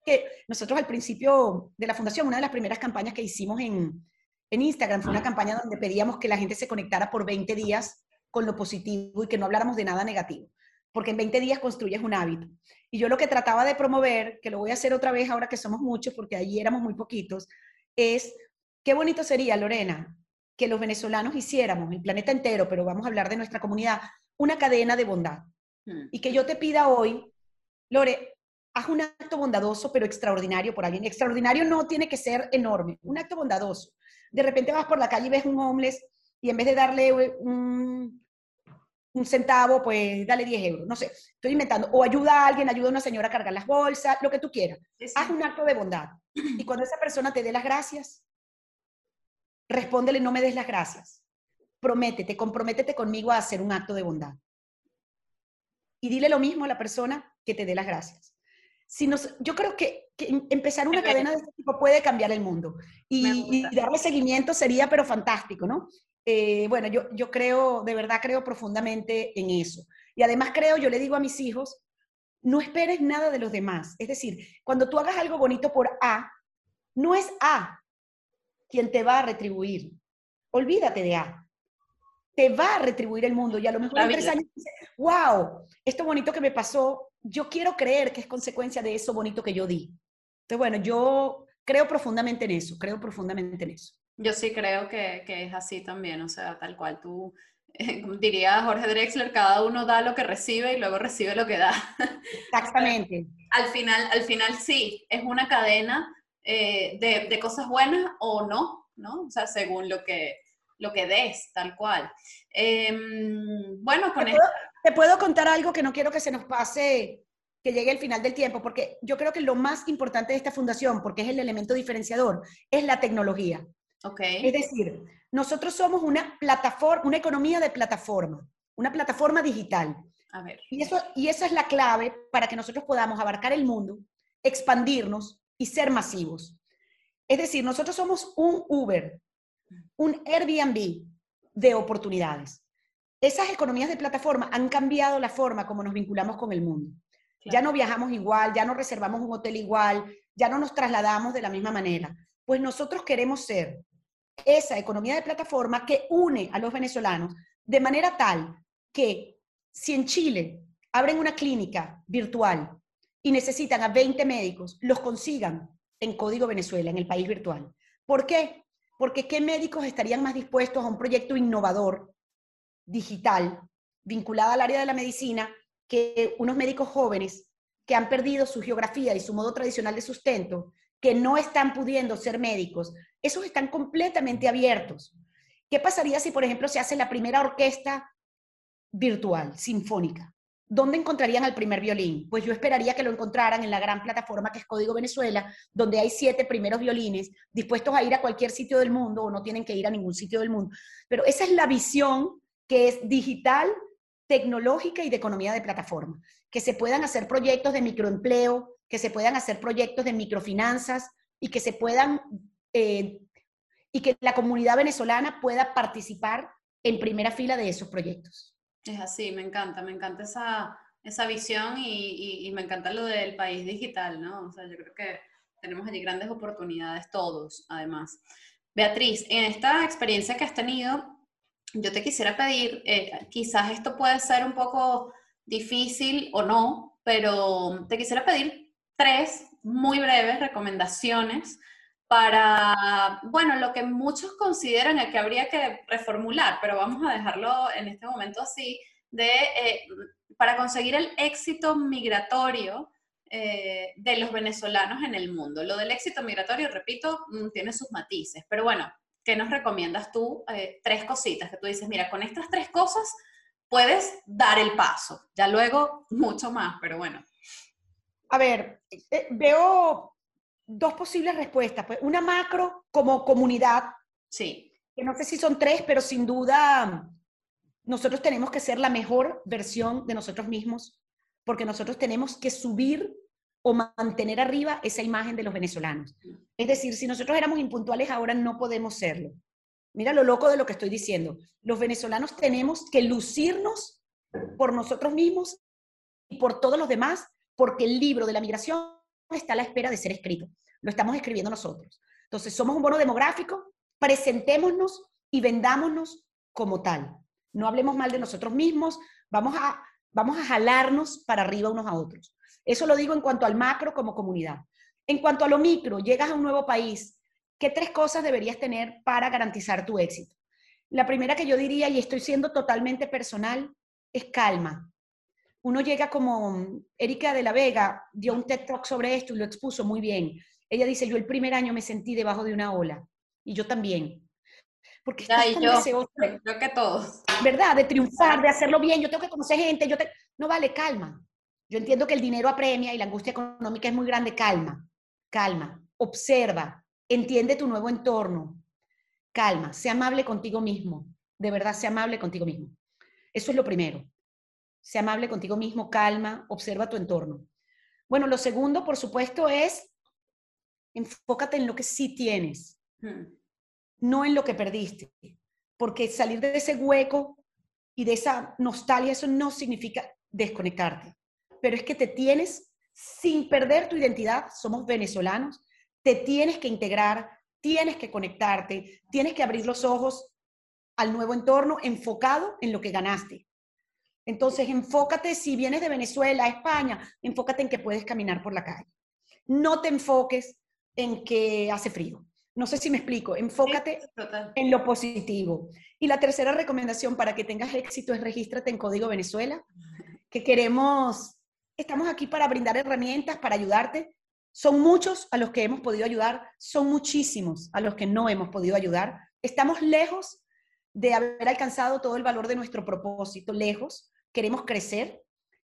que nosotros al principio de la fundación, una de las primeras campañas que hicimos en, en Instagram fue una campaña donde pedíamos que la gente se conectara por 20 días con lo positivo y que no habláramos de nada negativo, porque en 20 días construyes un hábito. Y yo lo que trataba de promover, que lo voy a hacer otra vez ahora que somos muchos, porque allí éramos muy poquitos, es qué bonito sería, Lorena, que los venezolanos hiciéramos, el planeta entero, pero vamos a hablar de nuestra comunidad, una cadena de bondad. Hmm. Y que yo te pida hoy, Lore, haz un acto bondadoso, pero extraordinario por alguien. Extraordinario no tiene que ser enorme, un acto bondadoso. De repente vas por la calle y ves un homeless y en vez de darle un, un centavo, pues dale 10 euros. No sé, estoy inventando. O ayuda a alguien, ayuda a una señora a cargar las bolsas, lo que tú quieras. Haz un acto de bondad. Y cuando esa persona te dé las gracias, respóndele, no me des las gracias. Prométete, comprométete conmigo a hacer un acto de bondad. Y dile lo mismo a la persona que te dé las gracias si yo creo que, empezar una cadena de este tipo puede cambiar el mundo y, darle seguimiento sería pero fantástico, ¿no? Eh, bueno, yo, yo creo, de verdad creo profundamente en eso. Y además creo, yo le digo a mis hijos, no esperes nada de los demás. Es decir, cuando tú hagas algo bonito por A, no es A quien te va a retribuir. Olvídate de A. Te va a retribuir el mundo. Y a lo mejor en tres años dices, wow, esto bonito que me pasó yo quiero creer que es consecuencia de eso bonito que yo di. Entonces, bueno, yo creo profundamente en eso, creo profundamente en eso. Yo sí creo que, que es así también, o sea, tal cual tú, eh, diría Jorge Drexler, cada uno da lo que recibe y luego recibe lo que da. Exactamente. al, final, al final sí, es una cadena eh, de, de, cosas buenas o no, ¿no? O sea, según lo que, lo que des, tal cual. Em, bueno, con esto... Te puedo contar algo que no quiero que se nos pase, que llegue el final del tiempo, porque yo creo que lo más importante de esta fundación, porque es el elemento diferenciador, es la tecnología. Okay. Es decir, nosotros somos una plataforma, una economía de plataforma, una plataforma digital. A ver. Y, eso, y esa es la clave para que nosotros podamos abarcar el mundo, expandirnos y ser masivos. Es decir, nosotros somos un Uber, un Airbnb de oportunidades. Esas economías de plataforma han cambiado la forma como nos vinculamos con el mundo. Ya no viajamos igual, ya no reservamos un hotel igual, ya no nos trasladamos de la misma manera. Pues nosotros queremos ser esa economía de plataforma que une a los venezolanos de manera tal que si en Chile abren una clínica virtual y necesitan a 20 médicos, los consigan en Código Venezuela, en el país virtual. ¿Por qué? Porque ¿qué médicos estarían más dispuestos a un proyecto innovador, digital, vinculado al área de la medicina, que unos médicos jóvenes que han perdido su geografía y su modo tradicional de sustento, que no están pudiendo ser médicos, esos están completamente abiertos. ¿Qué pasaría si, por ejemplo, se hace la primera orquesta virtual, sinfónica? ¿Dónde encontrarían al primer violín? Pues yo esperaría que lo encontraran en la gran plataforma que es Código Venezuela, donde hay siete primeros violines dispuestos a ir a cualquier sitio del mundo o no tienen que ir a ningún sitio del mundo. Pero esa es la visión que es digital, tecnológica y de economía de plataforma. Que se puedan hacer proyectos de microempleo, que se puedan hacer proyectos de microfinanzas y que se puedan, eh, y que la comunidad venezolana pueda participar en primera fila de esos proyectos. Es así, me encanta, me encanta esa, esa visión y, y, me encanta lo del país digital, ¿no? O sea, yo creo que tenemos allí grandes oportunidades todos, además. Beatriz, en esta experiencia que has tenido, yo te quisiera pedir, eh, quizás esto puede ser un poco difícil o no, pero te quisiera pedir tres muy breves recomendaciones para, bueno, lo que muchos consideran que habría que reformular, pero vamos a dejarlo en este momento así, de, eh, para conseguir el éxito migratorio eh, de los venezolanos en el mundo. Lo del éxito migratorio, repito, mm, tiene sus matices, pero bueno, ¿qué nos recomiendas tú? Eh, tres cositas que tú dices, mira, con estas tres cosas puedes dar el paso, ya luego mucho más, pero bueno. A ver, veo dos posibles respuestas. Pues una macro como comunidad. Sí. Que no sé si son tres, pero sin duda nosotros tenemos que ser la mejor versión de nosotros mismos, porque nosotros tenemos que subir o mantener arriba esa imagen de los venezolanos. Es decir, si nosotros éramos impuntuales, ahora no podemos serlo. Mira lo loco de lo que estoy diciendo. Los venezolanos tenemos que lucirnos por nosotros mismos y por todos los demás, porque el libro de la migración está a la espera de ser escrito. Lo estamos escribiendo nosotros. Entonces, somos un bono demográfico, presentémonos y vendámonos como tal. No hablemos mal de nosotros mismos, vamos a, vamos a jalarnos para arriba unos a otros. Eso lo digo en cuanto al macro como comunidad. En cuanto a lo micro, llegas a un nuevo país, ¿qué tres cosas deberías tener para garantizar tu éxito? La primera que yo diría, y estoy siendo totalmente personal, es calma uno llega como Erika de la Vega dio un TED Talk sobre esto y lo expuso muy bien. Ella dice, yo el primer año me sentí debajo de una ola y yo también. Porque estás tan yo, deseoso, yo que todos. ¿Verdad? De triunfar, de hacerlo bien, yo tengo que conocer gente, yo te... No vale, calma. Yo entiendo que el dinero apremia y la angustia económica es muy grande, calma, calma, observa, entiende tu nuevo entorno, calma, sea amable contigo mismo, de verdad, sea amable contigo mismo. Eso es lo primero. Sea amable contigo mismo, calma, observa tu entorno. Bueno, lo segundo, por supuesto, es enfócate en lo que sí tienes, hmm. no en lo que perdiste. Porque salir de ese hueco y de esa nostalgia, eso no significa desconectarte. Pero es que te tienes, sin perder tu identidad, somos venezolanos, te tienes que integrar, tienes que conectarte, tienes que abrir los ojos al nuevo entorno enfocado en lo que ganaste. Entonces, enfócate, si vienes de Venezuela España, enfócate en que puedes caminar por la calle. No te enfoques en que hace frío. No sé si me explico. Enfócate en lo positivo. Y la tercera recomendación para que tengas éxito es regístrate en Código Venezuela, que queremos, estamos aquí para brindar herramientas, para ayudarte. Son muchos a los que hemos podido ayudar, son muchísimos a los que no hemos podido ayudar. Estamos lejos de haber alcanzado todo el valor de nuestro propósito, lejos, queremos crecer,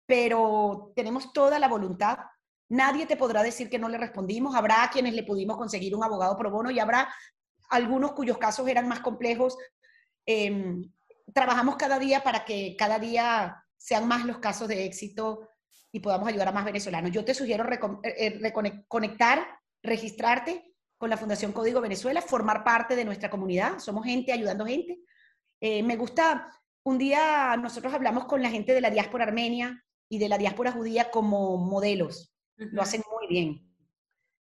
pero tenemos toda la voluntad. Nadie te podrá decir que no le respondimos. Habrá quienes le pudimos conseguir un abogado pro bono y habrá algunos cuyos casos eran más complejos. Em, trabajamos cada día para que cada día sean más los casos de éxito y podamos ayudar a más venezolanos. Yo te sugiero eh, eh, conectar, registrarte con la Fundación Código Venezuela, formar parte de nuestra comunidad. Somos gente ayudando gente. Eh, me gusta, un día nosotros hablamos con la gente de la diáspora armenia y de la diáspora judía como modelos. Lo hacen muy bien.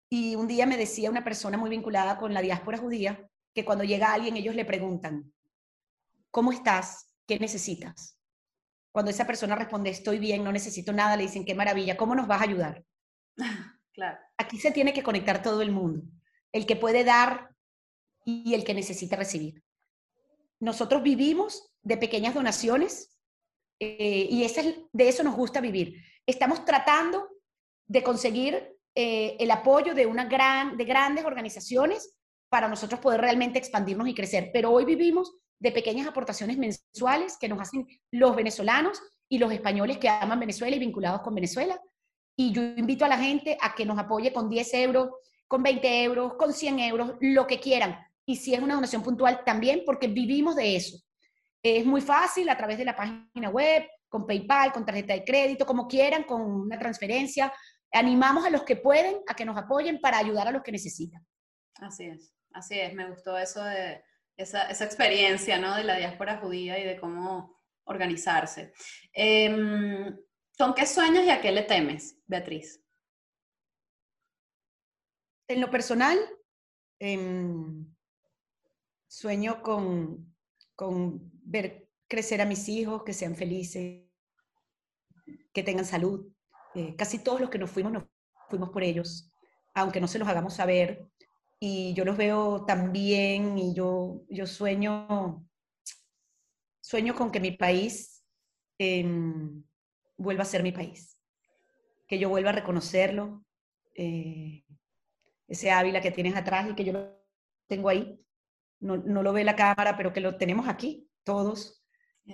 Y un día me decía una persona muy vinculada con la diáspora judía que cuando llega alguien ellos le preguntan, ¿cómo estás? ¿Qué necesitas? Cuando esa persona responde, estoy bien, no necesito nada, le dicen, qué maravilla, ¿cómo nos vas a ayudar? Claro. Aquí se tiene que conectar todo el mundo, el que puede dar y el que necesita recibir. Nosotros vivimos de pequeñas donaciones eh, y de eso nos gusta vivir. Estamos tratando de conseguir eh, el apoyo de, una gran, de grandes organizaciones para nosotros poder realmente expandirnos y crecer. Pero hoy vivimos de pequeñas aportaciones mensuales que nos hacen los venezolanos y los españoles que aman Venezuela y vinculados con Venezuela. Y yo invito a la gente a que nos apoye con 10 euros, con 20 euros, con 100 euros, lo que quieran. Y si es una donación puntual también, porque vivimos de eso. Es muy fácil a través de la página web, con PayPal, con tarjeta de crédito, como quieran, con una transferencia. Animamos a los que pueden a que nos apoyen para ayudar a los que necesitan. Así es, así es. Me gustó eso de, esa, experiencia ¿no? de la diáspora judía y de cómo organizarse. Em, ¿Con qué sueñas y a qué le temes, Beatriz? En lo personal, em, sueño con, ver crecer a mis hijos, que sean felices, que tengan salud. Eh, casi todos los que nos fuimos, nos fuimos por ellos, aunque no se los hagamos saber y yo los veo también y yo, yo sueño, sueño con que mi país em, vuelva a ser mi país, que yo vuelva a reconocerlo, eh, ese Ávila que tienes atrás y que yo lo tengo ahí, no, no lo ve la cámara, pero que lo tenemos aquí, todos.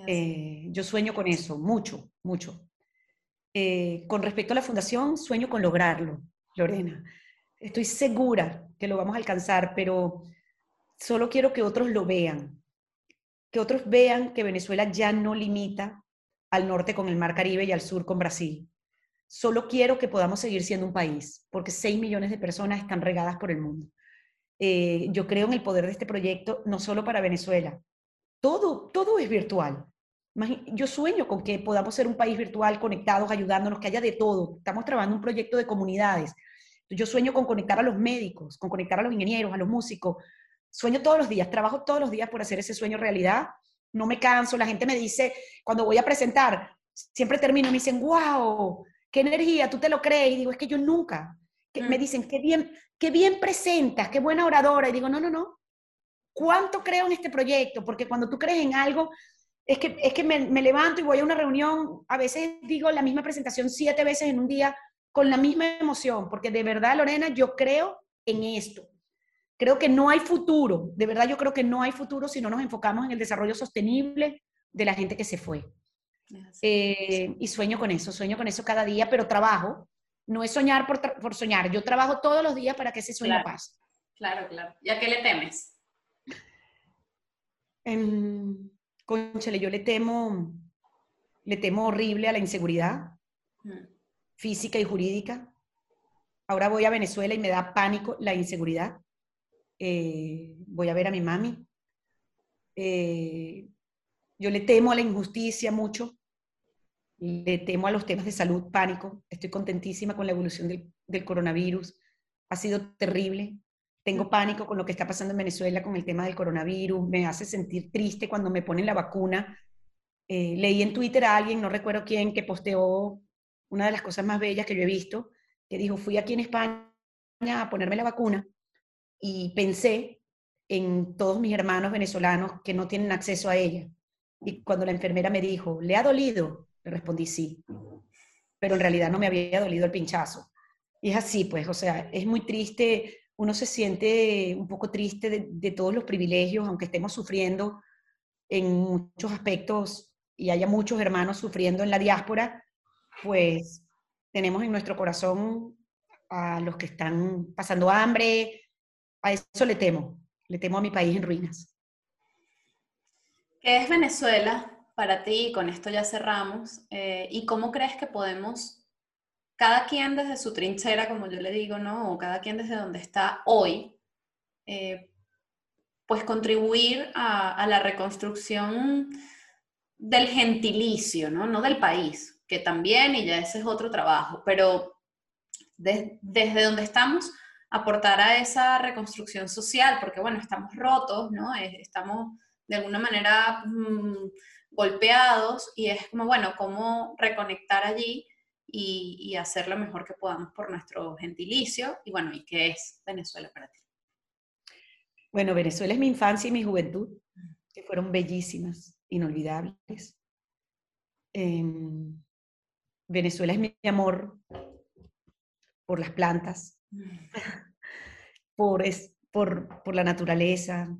Eh, yo sueño con eso, mucho, mucho. Eh, con respecto a la fundación, sueño con lograrlo, Lorena. Estoy segura que lo vamos a alcanzar, pero solo quiero que otros lo vean, que otros vean que Venezuela ya no limita al norte con el Mar Caribe y al sur con Brasil. Solo quiero que podamos seguir siendo un país, porque 6 millones de personas están regadas por el mundo. Eh, yo creo en el poder de este proyecto, no solo para Venezuela. Todo, todo es virtual. Yo sueño con que podamos ser un país virtual, conectados, ayudándonos, que haya de todo. Estamos trabajando un proyecto de comunidades yo sueño con conectar a los médicos, con conectar a los ingenieros, a los músicos. Sueño todos los días, trabajo todos los días por hacer ese sueño realidad. No me canso. La gente me dice, cuando voy a presentar, siempre termino, me dicen, wow, qué energía, tú te lo crees. Y digo, es que yo nunca. Que Me mm. dicen, qué bien, qué bien presentas, qué buena oradora. Y digo, no, no, no. ¿Cuánto creo en este proyecto? Porque cuando tú crees en algo, es que, es que me, me levanto y voy a una reunión, a veces digo la misma presentación siete veces en un día con la misma emoción, porque de verdad, Lorena, yo creo en esto. Creo que no hay futuro, de verdad yo creo que no hay futuro si no nos enfocamos en el desarrollo sostenible de la gente que se fue. Eh, y sueño con eso, sueño con eso cada día, pero trabajo. No es soñar por, soñar, yo trabajo todos los días para que ese sueño pase. Claro, claro. ¿Y a qué le temes? Um, conchale, yo le temo, le temo horrible a la inseguridad. Mm física y jurídica. Ahora voy a Venezuela y me da pánico la inseguridad. Eh, voy a ver a mi mami. Eh, yo le temo a la injusticia mucho. Le temo a los temas de salud, pánico. Estoy contentísima con la evolución del, coronavirus. Ha sido terrible. Tengo pánico con lo que está pasando en Venezuela con el tema del coronavirus. Me hace sentir triste cuando me ponen la vacuna. Eh, leí en Twitter a alguien, no recuerdo quién, que posteó una de las cosas más bellas que yo he visto, que dijo, fui aquí en España a ponerme la vacuna y pensé en todos mis hermanos venezolanos que no tienen acceso a ella. Y cuando la enfermera me dijo, ¿le ha dolido? Le respondí sí. Pero en realidad no me había dolido el pinchazo. Y es así, pues, o sea, es muy triste, uno se siente un poco triste de, de todos los privilegios, aunque estemos sufriendo en muchos aspectos y haya muchos hermanos sufriendo en la diáspora, pues tenemos en nuestro corazón a los que están pasando hambre, a eso le temo, le temo a mi país en ruinas. ¿Qué es Venezuela para ti? Con esto ya cerramos. Eh, ¿Y cómo crees que podemos, cada quien desde su trinchera, como yo le digo, ¿no? O cada quien desde donde está hoy, eh, pues contribuir a, la reconstrucción del gentilicio, ¿no? No del país, que también, y ya ese es otro trabajo, pero desde donde estamos, aportar a esa reconstrucción social, porque bueno, estamos rotos, ¿no? Estamos de alguna manera mm, golpeados y es como, bueno, cómo reconectar allí y, hacer lo mejor que podamos por nuestro gentilicio y bueno, ¿y qué es Venezuela para ti? Bueno, Venezuela es mi infancia y mi juventud, que fueron bellísimas, inolvidables. Em, Venezuela es mi amor por las plantas, por, es, por, por la naturaleza,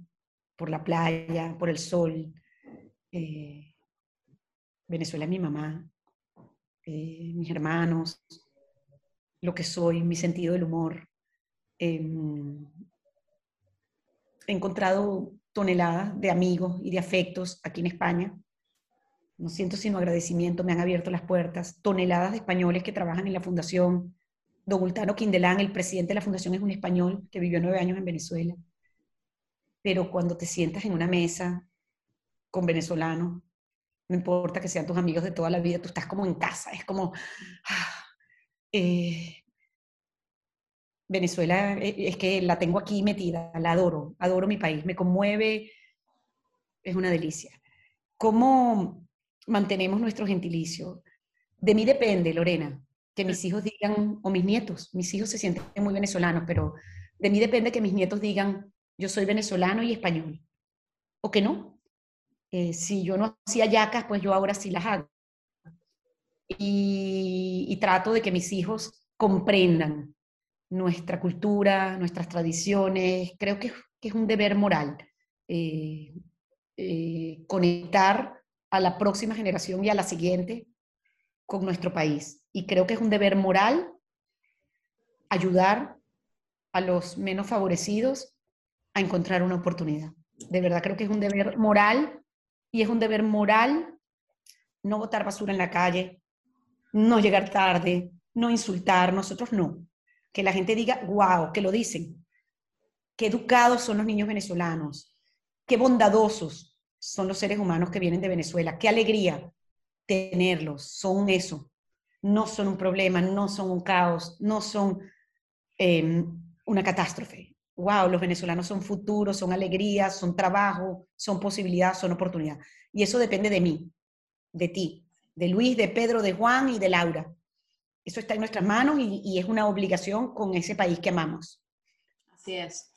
por la playa, por el sol. Eh, Venezuela mi mamá, eh, mis hermanos, lo que soy, mi sentido del humor. Em, he encontrado toneladas de amigos y de afectos aquí en España. No siento sino agradecimiento, me han abierto las puertas. Toneladas de españoles que trabajan en la Fundación. Dogultano Quindelán, el presidente de la Fundación, es un español que vivió nueve años en Venezuela pero cuando te sientas en una mesa con venezolanos, no importa que sean tus amigos de toda la vida, tú estás como en casa, es como, ah, eh, Venezuela, eh, es que la tengo aquí metida, la adoro, adoro mi país, me conmueve, es una delicia. ¿Cómo mantenemos nuestro gentilicio? De mí depende, Lorena, que mis hijos digan, o mis nietos, mis hijos se sienten muy venezolanos, pero de mí depende que mis nietos digan, yo soy venezolano y español. ¿O que no? Eh, si yo no hacía yacas, pues yo ahora sí las hago. Y, trato de que mis hijos comprendan nuestra cultura, nuestras tradiciones. Creo que, es un deber moral eh, eh, conectar a la próxima generación y a la siguiente con nuestro país. Y creo que es un deber moral ayudar a los menos favorecidos a encontrar una oportunidad. De verdad creo que es un deber moral y es un deber moral no botar basura en la calle, no llegar tarde, no insultar, nosotros no. Que la gente diga, wow, que lo dicen. Qué educados son los niños venezolanos, qué bondadosos son los seres humanos que vienen de Venezuela, qué alegría tenerlos, son eso, no son un problema, no son un caos, no son em, una catástrofe wow, los venezolanos son futuros, son alegrías, son trabajo, son posibilidad, son oportunidad. Y eso depende de mí, de ti, de Luis, de Pedro, de Juan y de Laura. Eso está en nuestras manos y, es una obligación con ese país que amamos. Así es.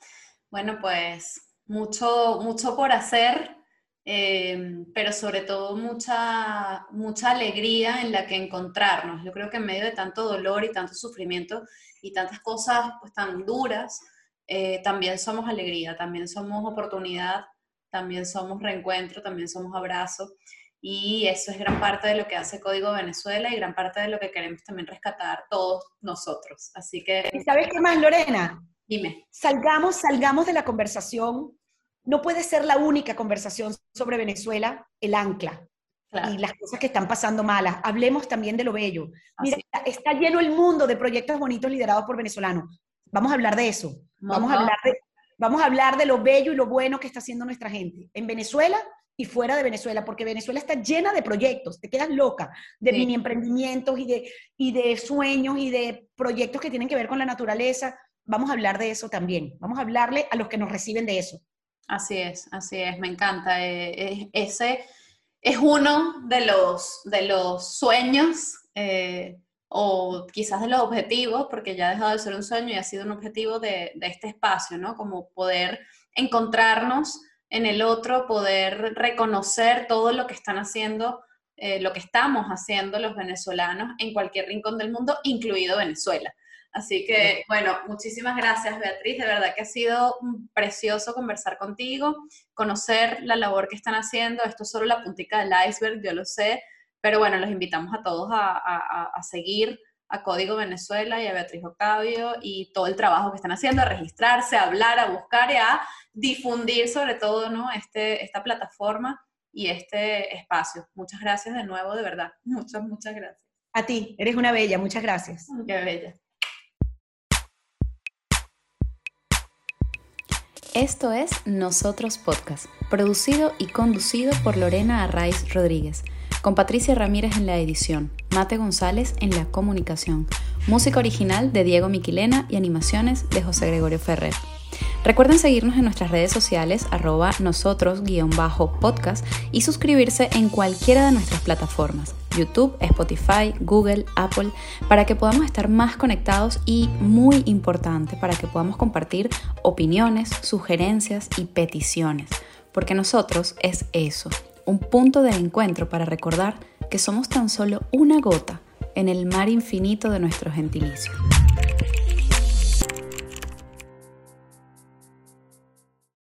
Bueno, pues mucho, mucho por hacer, eh, pero sobre todo mucha, mucha alegría en la que encontrarnos. Yo creo que en medio de tanto dolor y tanto sufrimiento y tantas cosas pues, tan duras, eh, también somos alegría, también somos oportunidad, también somos reencuentro, también somos abrazo. Y eso es gran parte de lo que hace Código Venezuela y gran parte de lo que queremos también rescatar todos nosotros. Así que... ¿Sabes qué más, Lorena? Dime. Salgamos, salgamos de la conversación. No puede ser la única conversación sobre Venezuela el ancla. y las cosas que están pasando malas. Hablemos también de lo bello. Mira, está lleno el mundo de proyectos bonitos liderados por venezolanos. Vamos a hablar de eso. Vamos a hablar de, vamos a hablar de lo bello y lo bueno que está haciendo nuestra gente en Venezuela y fuera de Venezuela, porque Venezuela está llena de proyectos, te quedas loca, de mini emprendimientos y de, y de sueños y de proyectos que tienen que ver con la naturaleza. Vamos a hablar de eso también. Vamos a hablarle a los que nos reciben de eso. Así es, así es, me encanta. Eh, ese es uno de los, de los sueños eh, o quizás de los objetivos, porque ya ha dejado de ser un sueño y ha sido un objetivo de, este espacio, ¿no? Como poder encontrarnos en el otro, poder reconocer todo lo que están haciendo, eh, lo que estamos haciendo los venezolanos en cualquier rincón del mundo, incluido Venezuela. Así que, bueno, muchísimas gracias, Beatriz. De verdad que ha sido precioso conversar contigo, conocer la labor que están haciendo. Esto es solo la puntica del iceberg, yo lo sé, Pero bueno, los invitamos a todos a, seguir a Código Venezuela y a Beatriz Octavio y todo el trabajo que están haciendo, a registrarse, a hablar, a buscar y a difundir sobre todo ¿no? este, esta plataforma y este espacio. Muchas gracias de nuevo, de verdad. Muchas, muchas gracias. A ti, eres una bella, muchas gracias. Qué bella. Esto es Nosotros Podcast, producido y conducido por Lorena Arraiz Rodríguez, con Patricia Ramírez en la edición, Mate González en la comunicación, música original de Diego Miquilena y animaciones de José Gregorio Ferrer. Recuerden seguirnos en nuestras redes sociales arroba nosotros-podcast y suscribirse en cualquiera de nuestras plataformas, YouTube, Spotify, Google, Apple, para que podamos estar más conectados y, muy importante, para que podamos compartir opiniones, sugerencias y peticiones, porque nosotros es eso, un punto de encuentro para recordar que somos tan solo una gota en el mar infinito de nuestro gentilicio.